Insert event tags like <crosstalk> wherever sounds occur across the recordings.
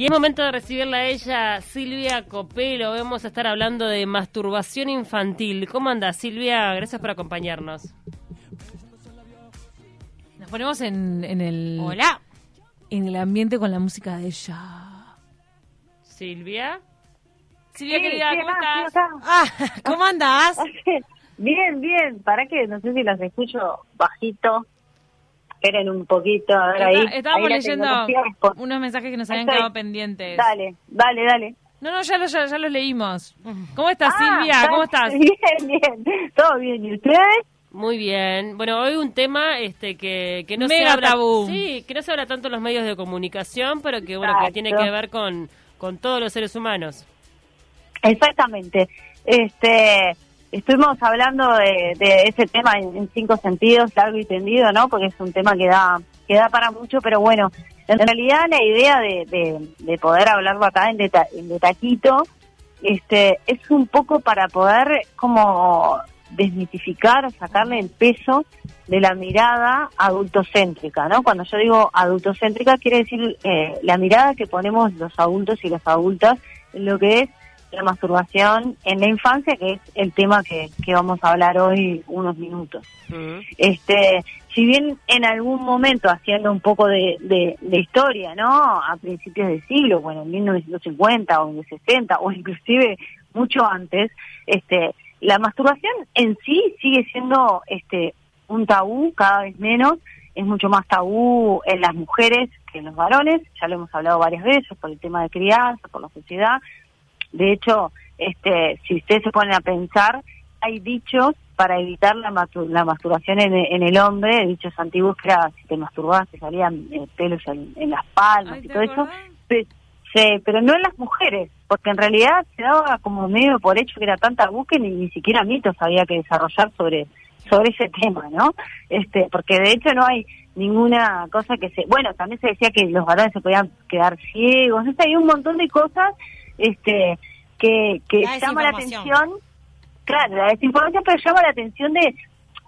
Y es momento de recibirla a ella, Silvia Copelo. Vamos a estar hablando de masturbación infantil. ¿Cómo anda, Silvia? Gracias por acompañarnos. Nos ponemos en, en el... Hola. En el ambiente con la música de ella. Silvia. Silvia, Sí, querida, sí, ¿cómo estás? acá. Ah, ¿cómo andás? <laughs> Bien, bien. ¿Para qué? No sé si las escucho bajito. Esperen un poquito, a ver ahí. Está- estábamos Ahí leyendo unos mensajes que nos habían Estoy. quedado pendientes. Dale, dale, dale. No, no, ya los ya, ya los leímos. ¿Cómo estás, Ah, Silvia? ¿Cómo estás? <laughs> Bien, bien. ¿Todo bien? ¿Y ustedes? Muy bien. Bueno, hoy un tema este que, que no se Mega habla tabú. Sí, que no se habla tanto en los medios de comunicación, pero que bueno, que tiene que ver con, con todos los seres humanos. Exactamente. Este, estuvimos hablando de, ese tema en, cinco sentidos, largo y tendido, ¿no? Porque es un tema que da, que da para mucho, pero bueno, en realidad la idea de, de, de poder hablarlo acá en, deta- en detaquito, este, es un poco para poder como desmitificar, sacarle el peso de la mirada adultocéntrica, ¿no? Cuando yo digo adultocéntrica quiere decir eh, la mirada que ponemos los adultos y las adultas en lo que es la masturbación en la infancia, que es el tema que, que vamos a hablar hoy unos minutos. Ujú. Este, si bien en algún momento haciendo un poco de, de, de historia, ¿no? A principios del siglo, bueno, en 1950 o en el 60 o inclusive mucho antes, este, la masturbación en sí sigue siendo este un tabú cada vez menos, es mucho más tabú en las mujeres que en los varones, ya lo hemos hablado varias veces por el tema de crianza, por la sociedad. De hecho, este, si ustedes se ponen a pensar, hay dichos para evitar la, la masturbación en, en el hombre, dichos antiguos que era si te masturbabas te salían eh, pelos en, en las palmas Ay, y ¿te todo eso. acordás? Pe- sí, pero no en las mujeres, porque en realidad se daba como medio por hecho que era tanta que ni, ni siquiera mitos había que desarrollar sobre sobre ese tema, ¿no? Este, porque de hecho no hay ninguna cosa que se, bueno, también se decía que los varones se podían quedar ciegos, o sea, hay un montón de cosas, este, que que La llama la atención, claro, la desinformación, pero llama la atención de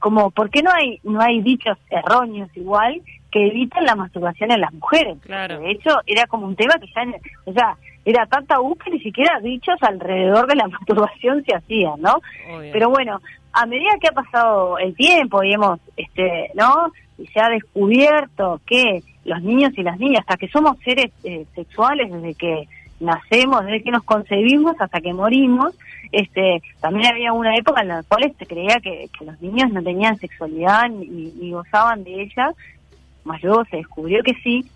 como por qué no hay no hay dichos erróneos igual que evitan la masturbación en las mujeres. Claro. De hecho, era como un tema que ya, o sea, era tanta tabú que ni siquiera dichos alrededor de la <laughs> masturbación se hacían, ¿no? Obvio. Pero bueno, a medida que ha pasado el tiempo y hemos, este, ¿no? Y se ha descubierto que los niños y las niñas, hasta que somos seres eh, sexuales desde que nacemos, desde que nos concebimos hasta que morimos, este, también había una época en la cual se creía que, que los niños no tenían sexualidad ni, ni gozaban de ella, más luego se descubrió que sí,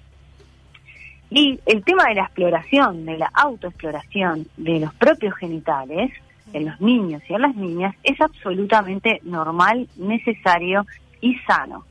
y el tema de la exploración, de la autoexploración de los propios genitales en los niños y en las niñas es absolutamente normal, necesario y sano.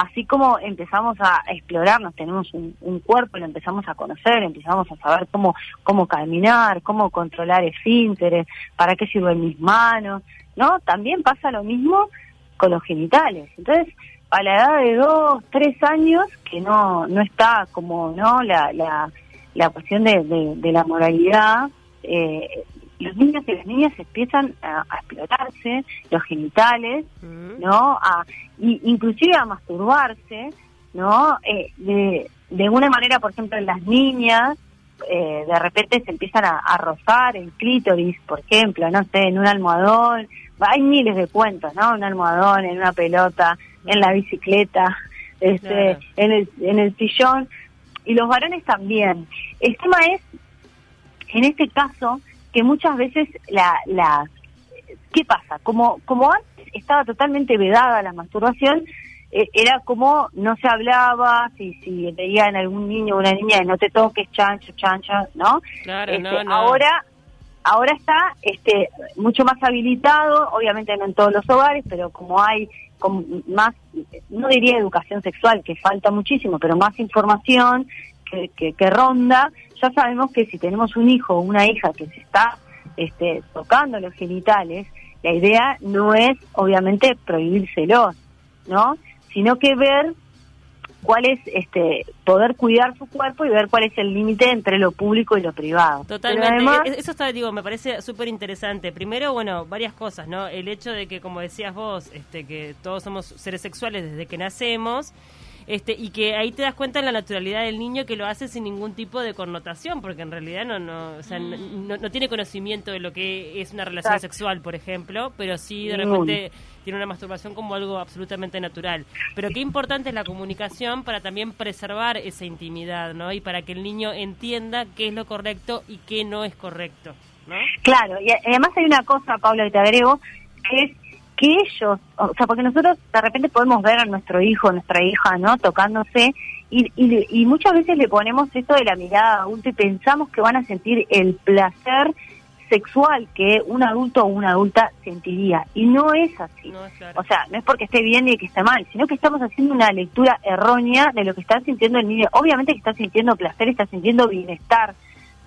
Así como empezamos a explorarnos, tenemos un, cuerpo, lo empezamos a conocer, empezamos a saber cómo, cómo caminar, cómo controlar esfínteres, para qué sirven mis manos, ¿no? También pasa lo mismo con los genitales. Entonces, a la edad de dos, tres años, que no, no está como, ¿no? La, la, la cuestión de, de, de la moralidad, eh, los niños y las niñas empiezan a, a explorarse los genitales, Ujú. ¿no? A, y, inclusive a masturbarse, ¿no? Eh, de, de una manera, por ejemplo, en las niñas, eh, de repente se empiezan a, a rozar el clítoris, por ejemplo, no sé, en un almohadón, hay miles de cuentos, ¿no? Un almohadón, en una pelota, en la bicicleta, <laughs> este, en el, en el sillón, y los varones también. El tema es, en este caso, que muchas veces la, la ¿qué pasa? Como, como antes estaba totalmente vedada la masturbación, eh, era como no se hablaba, si, si veían algún niño o una niña, no te toques, chancho, chancha, ¿no? Claro, Este, no, no. Ahora, ahora está este, mucho más habilitado, obviamente no en todos los hogares, pero como hay como más, no diría educación sexual, que falta muchísimo, pero más información que, que, que ronda, ya sabemos que si tenemos un hijo o una hija que se está este, tocando los genitales, la idea no es obviamente prohibírselos, ¿no? Sino que ver cuál es este poder cuidar su cuerpo y ver cuál es el límite entre lo público y lo privado. Totalmente. Además, E- Eso está, digo, me parece súper interesante. Primero, bueno, varias cosas, ¿no? El hecho de que, como decías vos, este, que todos somos seres sexuales desde que nacemos. Este, y que ahí te das cuenta de la naturalidad del niño que lo hace sin ningún tipo de connotación, porque en realidad no, no, o sea, no, no- no tiene conocimiento de lo que es una relación Exacto. sexual, por ejemplo, pero sí de repente tiene una masturbación como algo absolutamente natural. Pero qué importante es la comunicación para también preservar esa intimidad, ¿no? Y para que el niño entienda qué es lo correcto y qué no es correcto, ¿no? Claro, y además hay una cosa, Paula, que te agrego, que es que ellos, o sea, porque nosotros de repente podemos ver a nuestro hijo, nuestra hija, ¿no? Tocándose, y, y, muchas veces le ponemos esto de la mirada adulta y pensamos que van a sentir el placer sexual que un adulto o una adulta sentiría. Y no es así. No claro. O sea, no es porque esté bien ni que esté mal, sino que estamos haciendo una lectura errónea de lo que está sintiendo el niño. Obviamente que está sintiendo placer, está sintiendo bienestar,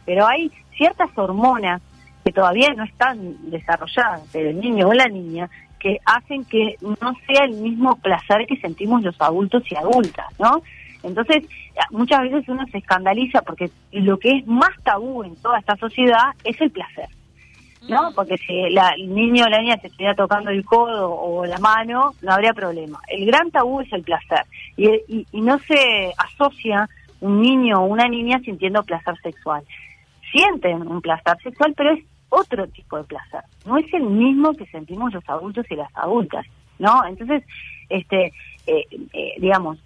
pero hay ciertas hormonas que todavía no están desarrolladas del niño o la niña que hacen que no sea el mismo placer que sentimos los adultos y adultas, ¿no? Entonces, muchas veces uno se escandaliza porque lo que es más tabú en toda esta sociedad es el placer. ¿no? Porque si la, el niño o la niña se estuviera tocando el codo o la mano, no habría problema. El gran tabú es el placer. Y, y, y no se asocia un niño o una niña sintiendo placer sexual. Sienten un placer sexual, pero es otro tipo de placer. No es el mismo que sentimos los adultos y las adultas, ¿no? Entonces, este, eh, eh, digamos,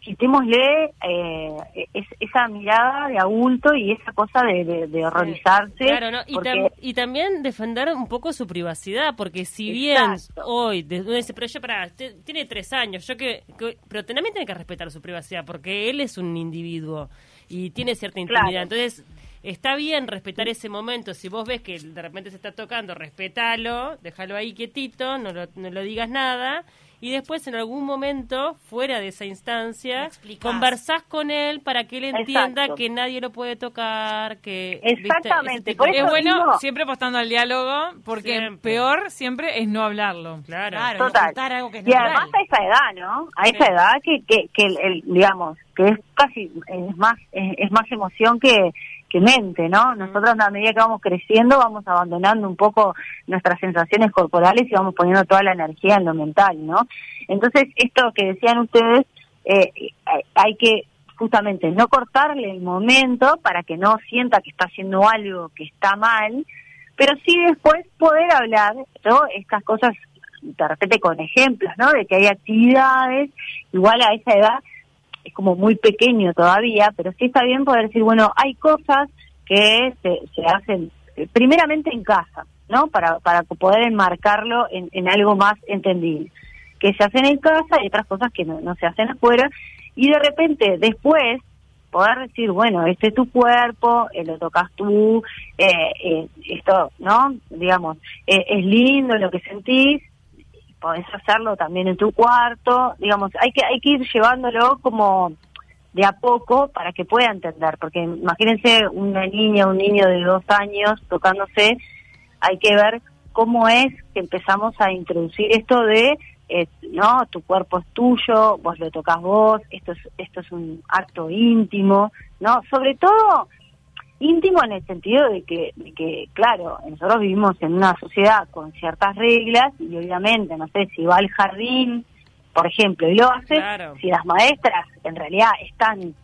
quitémosle eh, es- esa mirada de adulto y esa cosa de, de- de horrorizarse. Claro, ¿no? y, porque- tam- y también defender un poco su privacidad, porque si bien hoy, desde pero yo, para, tiene tres años, yo que, que- pero también tiene que respetar su privacidad, porque él es un individuo y tiene cierta intimidad. Claro. Entonces, está bien respetar ese momento. Si vos ves que de repente se está tocando, respetalo, déjalo ahí quietito, no lo, no lo digas nada. Y después, en algún momento, fuera de esa instancia, conversás con él para que él entienda Exacto. que nadie lo puede tocar, que... Exactamente, por Es bueno digo- siempre apostando al diálogo, porque Siempre. peor siempre es no hablarlo. Claro. Claro, Total. no contar algo que es y natural. además a esa edad, ¿no? A esa Sí. edad que, que, que el, el- digamos, que es casi, es más, es, es más emoción que, que mente, ¿no? Nosotros a medida que vamos creciendo vamos abandonando un poco nuestras sensaciones corporales y vamos poniendo toda la energía en lo mental, ¿no? Entonces, esto que decían ustedes, eh, hay- que justamente no cortarle el momento para que no sienta que está haciendo algo que está mal, pero sí después poder hablar, ¿no? Estas cosas de repente con ejemplos, ¿no? De que hay actividades, igual a esa edad es como muy pequeño todavía, pero sí está bien poder decir, bueno, hay cosas que se, se hacen eh, primeramente en casa, ¿no? Para, para poder enmarcarlo en, en algo más entendible. Que se hacen en casa y otras cosas que no, se hacen afuera. Y de repente, después, poder decir, bueno, este es tu cuerpo, eh, lo tocas tú, eh, eh, esto, ¿no? Digamos, eh, es lindo lo que sentís, podés hacerlo también en tu cuarto, digamos, hay que hay que ir llevándolo como de a poco para que pueda entender, porque imagínense una niña, un niño de dos años tocándose, hay que ver cómo es que empezamos a introducir esto de, eh, no, tu cuerpo es tuyo, vos lo tocas vos, esto es, esto es un acto íntimo, ¿no? Sobre todo íntimo en el sentido de que, de que, claro, nosotros vivimos en una sociedad con ciertas reglas y obviamente, no sé, si va al jardín, por ejemplo, y lo hace, Claro. si las maestras en realidad están,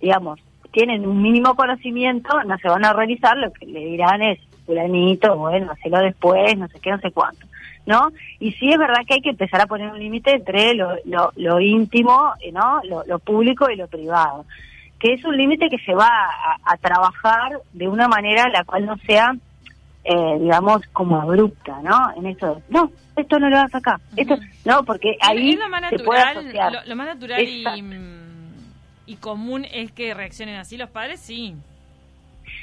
digamos, tienen un mínimo conocimiento, no se van a realizar, lo que le dirán es, fulanito, bueno, hacelo después, no sé qué, no sé cuánto, ¿no? Y sí es verdad que hay que empezar a poner un límite entre lo, lo, lo íntimo, ¿no? Lo, lo público y lo privado que es un límite que se va a, a trabajar de una manera la cual no sea, eh, digamos, como abrupta, ¿no? En eso, de, no, esto no lo hagas acá, esto, no, porque ahí lo más se puede natural, asociar. lo, lo más natural y, común es que reaccionen así los padres, sí.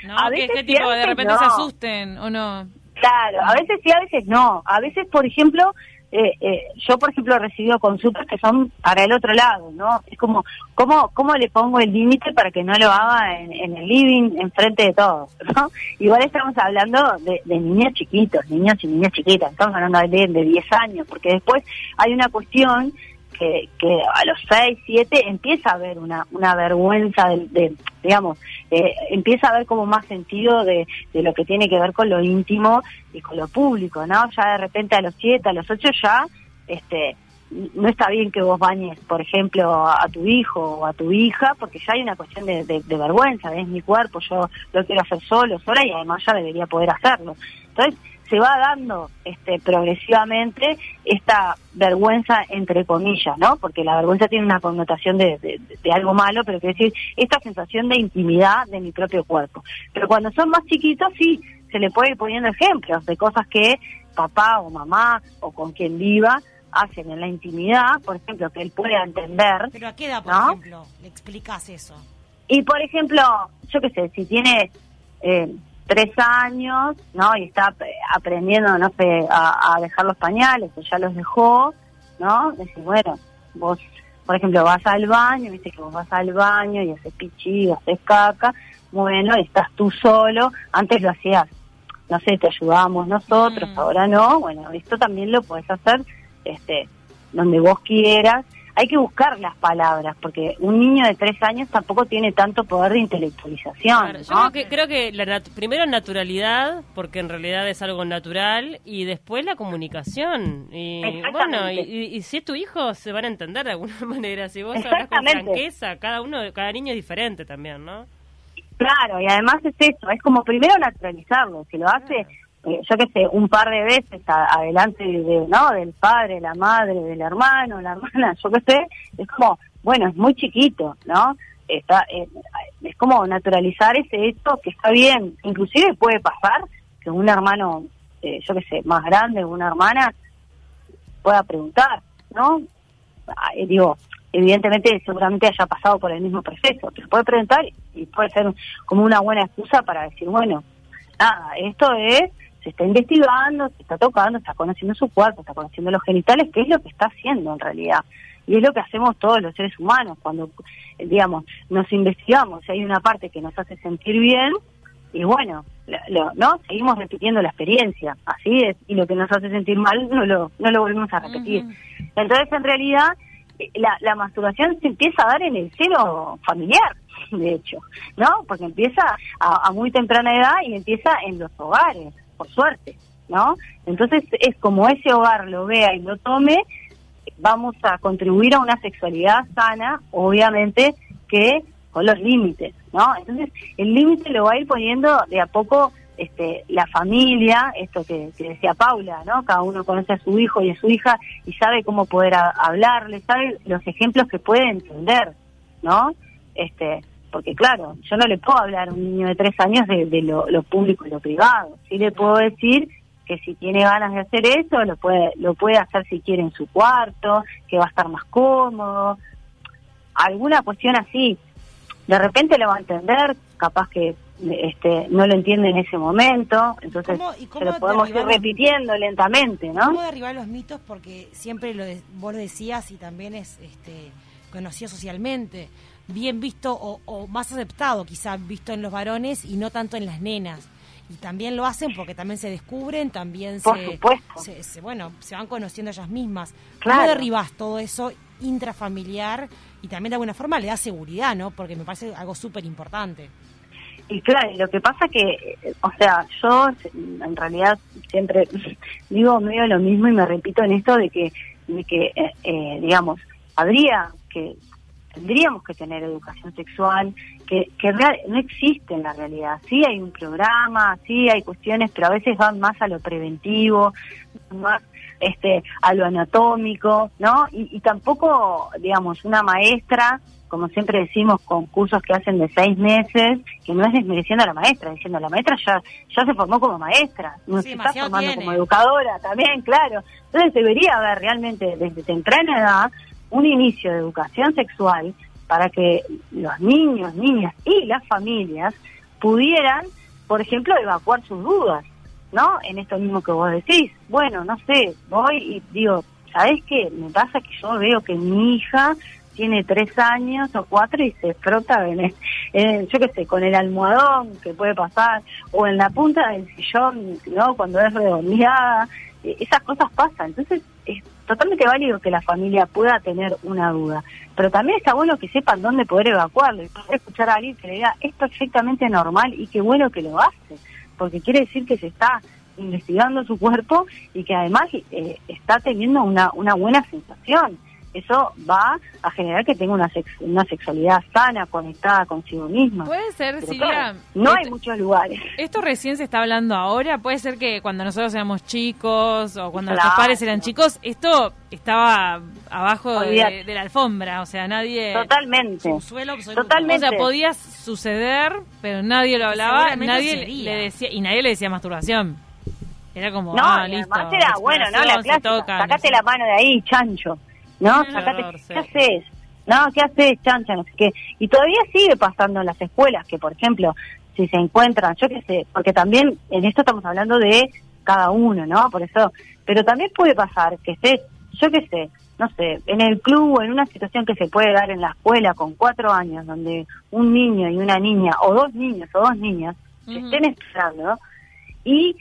¿No? A que, veces que sí, tipo de repente no. se asusten o no. Claro, a veces sí, a veces no. A veces, por ejemplo, eh, eh, yo, por ejemplo, he recibido consultas que son para el otro lado, ¿no? Es como, ¿cómo, cómo le pongo el límite para que no lo haga en, el living, enfrente de todos, <laughs> ¿no? Igual estamos hablando de, de niños chiquitos, niños y niñas chiquitas, estamos hablando de, de 10 años, porque después hay una cuestión que, que a los 6, 7 empieza a haber una, una vergüenza de, de, digamos, eh, empieza a haber como más sentido de, lo que tiene que ver con lo íntimo y con lo público, ¿no? Ya de repente a los 7, a los 8 ya, este, no está bien que vos bañes, por ejemplo, a tu hijo o a tu hija, porque ya hay una cuestión de, de, vergüenza, es mi cuerpo, yo lo quiero hacer solo, sola y además ya debería poder hacerlo. Entonces, se va dando este, progresivamente esta vergüenza entre comillas, ¿no? Porque la vergüenza tiene una connotación de, de, algo malo, pero quiere decir esta sensación de intimidad de mi propio cuerpo. Pero cuando son más chiquitos, sí, se le puede ir poniendo ejemplos de cosas que papá o mamá o con quien viva hacen en la intimidad, por ejemplo, que él pueda entender. Pero a qué edad, por ejemplo, le explicas eso. Y por ejemplo, yo qué sé, si tiene eh, tres años, ¿no? Y está aprendiendo, no sé, a, dejar los pañales, o ya los dejó, ¿no? Decir, bueno, vos, por ejemplo, vas al baño, viste que vos vas al baño y haces pichí, haces caca, bueno, y estás tú solo, antes lo hacías, no sé, te ayudamos nosotros, mm. ahora no, bueno, esto también lo puedes hacer este, donde vos quieras. Hay que buscar las palabras, porque un niño de tres años tampoco tiene tanto poder de intelectualización. yo creo que, creo que la primero naturalidad, porque en realidad es algo natural, y después la comunicación. Y bueno, y, si es tu hijo, se van a entender de alguna <laughs> manera. Si vos hablas con franqueza, cada uno, cada niño es diferente también, ¿no? Claro, y además es eso, es como primero naturalizarlo. Si lo hace eh, yo qué sé, un par de veces adelante de, ¿no? del padre, la madre, del hermano, la <laughs> hermana, yo qué sé, es como, bueno, es muy chiquito, ¿no? Está, eh, es como naturalizar ese hecho que está bien, inclusive puede pasar que un hermano, eh, yo qué sé, más grande, una hermana, pueda preguntar, ¿no? Ah, digo, evidentemente seguramente haya pasado por el mismo proceso, pero puede preguntar y puede ser como una buena excusa para decir, bueno, nada, esto es se está investigando, se está tocando, está conociendo su cuerpo, está conociendo los genitales, que es lo que está haciendo en realidad. Y es lo que hacemos todos los seres humanos cuando, digamos, nos investigamos. Hay una parte que nos hace sentir bien y bueno, ¿no? Seguimos repitiendo la experiencia, así es, y lo que nos hace sentir mal no lo, no lo volvemos a repetir. Entonces, en realidad, eh, la, la masturbación se empieza a dar en el seno familiar, de hecho, ¿no? Porque empieza a muy temprana edad y empieza en los hogares por suerte, ¿no? Entonces es como ese hogar lo vea y lo tome, vamos a contribuir a una sexualidad sana, obviamente que con los límites, ¿no? Entonces el límite lo va a ir poniendo de a poco este, la familia, esto que, decía Paula, ¿no? Cada uno conoce a su hijo y a su hija y sabe cómo poder hablarle, sabe los ejemplos que puede entender, ¿no? Este, porque claro, yo no le puedo hablar a un niño de tres años de, lo, público y lo privado. Sí le puedo decir que si tiene ganas de hacer eso, lo puede, lo puede hacer si quiere en su cuarto, que va a estar más cómodo, alguna cuestión así. De repente lo va a entender, capaz que este, no lo entiende en ese momento, entonces lo podemos ir repitiendo lentamente, ¿no? ¿Cómo derribar los mitos? Porque siempre lo vos decías y también es este, conocido socialmente bien visto o, más aceptado quizá visto en los varones y no tanto en las nenas y también lo hacen porque también se descubren, también se, bueno, se van conociendo ellas mismas. ¿Cómo derribas todo eso intrafamiliar y también de alguna forma le da seguridad, ¿no? Porque me parece algo súper importante. Y claro, lo que pasa que, o sea, yo en realidad siempre <laughs> digo medio lo mismo y me repito en esto de que, de que eh, eh, digamos, habría que tendríamos que tener educación sexual, que, que real, no existe en la realidad. Sí hay un programa, sí hay cuestiones, pero a veces van más a lo preventivo, más este, a lo anatómico, ¿no? Y, tampoco, digamos, una maestra, como siempre decimos, con cursos que hacen de seis meses, que no es desmereciendo a la maestra, diciendo la maestra ya, ya se formó como maestra, no se está formando como educadora también, claro. Entonces debería haber realmente desde temprana edad un inicio de educación sexual para que los niños, niñas y las familias pudieran, por ejemplo, evacuar sus dudas, ¿no? En esto mismo que vos decís. Bueno, no sé, voy y digo, ¿sabés qué? Me pasa que yo veo que mi hija tiene tres años o cuatro y se frota en, el, yo qué sé, con el almohadón que puede pasar, o en la punta del sillón, ¿no? Cuando es redondeada, e, esas cosas pasan. Entonces, es totalmente válido que la familia pueda tener una duda, pero también está bueno que sepan dónde poder evacuarlo y poder escuchar a alguien que le diga es perfectamente normal y qué bueno que lo hace, porque quiere decir que se está investigando su cuerpo y que además eh, está teniendo una, una buena sensación eso va a generar que tenga una, una sexualidad sana, conectada consigo misma. Puede ser, Silvia. no hay muchos lugares. Esto recién se está hablando ahora. Puede ser que cuando nosotros éramos chicos o cuando nuestros padres eran chicos, esto estaba abajo de, la alfombra. O sea, nadie. Totalmente. Totalmente. O sea, podía suceder, pero nadie lo hablaba, nadie le decía y nadie le decía masturbación. Era como, no, ah, listo. Además era, bueno, ¿no? La clásica, sacate la mano de ahí, chancho. ¿No? ¿qué haces? No, ¿qué haces, chancha? No sé qué. Y todavía sigue pasando en las escuelas, que por ejemplo, si se encuentran, yo qué sé, porque también en esto estamos hablando de cada uno, ¿no? Por eso, pero también puede pasar que estés, yo qué sé, no sé, en el club o en una situación que se puede dar en la escuela con cuatro años, donde un niño y una niña, o dos niños o dos niñas, se estén esperando, y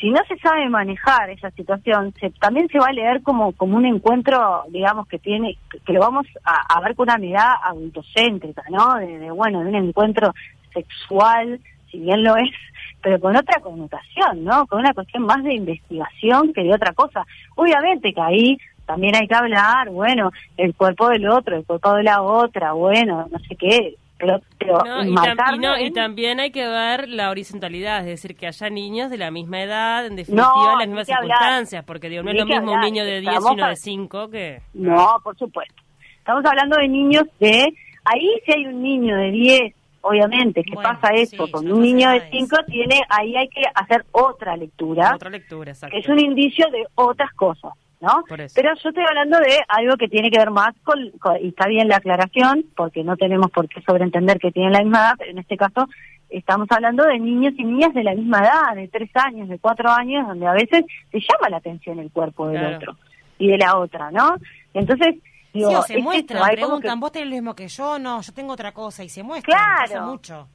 si no se sabe manejar esa situación, se, también se va a leer como, como un encuentro, digamos, que tiene, que, lo vamos a, ver con una mirada adultocéntrica, ¿no? De, bueno, de un encuentro sexual, si bien lo es, <laughs> pero con otra connotación, ¿no? Con una cuestión más de investigación que de otra cosa. Obviamente que ahí también hay que hablar, bueno, el cuerpo del otro, el cuerpo de la otra, bueno, no sé qué, pero, y, también hay que ver la horizontalidad, es decir, que haya niños de la misma edad, en definitiva, en las mismas circunstancias, porque digo, no es lo mismo un niño de 10 y uno de 5 que... No, por supuesto. Estamos hablando de niños de... Ahí si hay un niño de 10, obviamente, que pasa eso, con un niño de 5 tiene, ahí hay que hacer otra lectura. Otra lectura, exacto. es un indicio de otras cosas. ¿No? Pero yo estoy hablando de algo que tiene que ver más con, y está bien la aclaración, porque no tenemos por qué sobreentender que tienen la misma edad, pero en este caso estamos hablando de niños y niñas de la misma edad, de tres años, de cuatro años, donde a veces se llama la atención el cuerpo del otro y de la otra, ¿no? Entonces, digo, sí, o se muestra, preguntan, ¿vos tenés lo mismo que yo? No, yo tengo otra cosa, y se muestra, claro. mucho.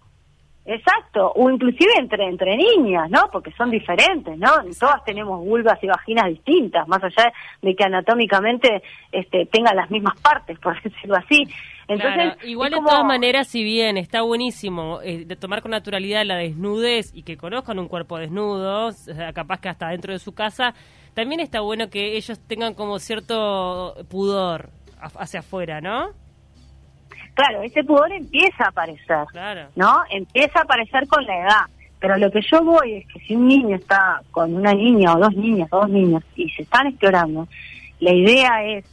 Exacto, o inclusive entre entre niñas, ¿no? Porque son diferentes, ¿no? Todas tenemos vulvas y vaginas distintas, más allá de que anatómicamente este, tengan las mismas partes, por <laughs> decirlo así. Entonces, igual de todas maneras, si bien está buenísimo eh, de tomar con naturalidad la desnudez y que conozcan un cuerpo desnudo, capaz que hasta dentro de su casa, también está bueno que ellos tengan como cierto pudor hacia afuera, ¿no? Claro, ese pudor empieza a aparecer, ¿no? Empieza a aparecer con la edad. Pero lo que yo voy es que si un niño está con una niña o dos niñas o dos niños y se están explorando, la idea es,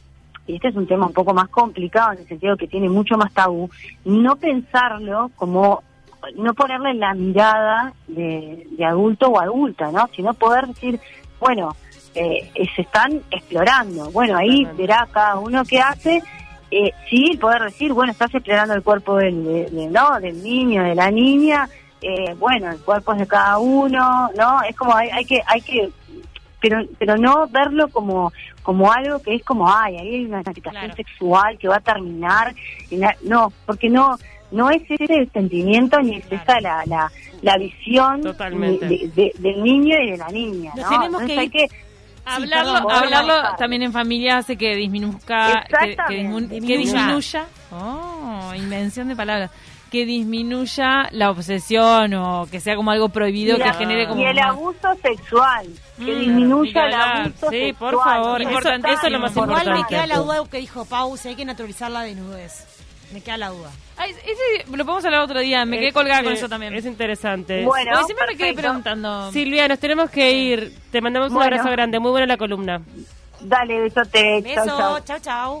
y este es un tema un poco más complicado en el sentido que tiene mucho más tabú, no pensarlo como, no ponerle la mirada de, adulto o adulta, ¿no? Sino poder decir, bueno, eh, se están explorando. Bueno, ahí verá cada uno qué hace eh, sí poder decir, bueno, estás explorando el cuerpo del, ¿no? del niño, de la niña, eh, bueno, el cuerpo es de cada uno, ¿no? Es como hay, hay que, hay que, pero, pero no verlo como, como algo que es como, ay, ahí hay una situación sexual que va a terminar, no, porque no, no es ese sentimiento ni es esa la, la, la visión del niño y de la niña, ¿no? Entonces hay que Hablarlo, hablarlo también en familia hace que disminuzca, que, que, disminuya, oh, invención de palabras, que disminuya la obsesión o que sea como algo prohibido que genere como y el abuso sexual. Que mm, disminuya el abuso sí, por favor, importante, eso, es lo más importante. Igual me queda la duda que dijo Pau, si hay que naturalizar la desnudez. Me queda la duda. Ese lo podemos hablar otro día. Me quedé colgada con eso también. Es interesante. Bueno, siempre me quedé preguntando. Silvia, nos tenemos que ir. Te mandamos un abrazo grande. Muy buena la columna. Dale, besote. Beso. Chao, chao.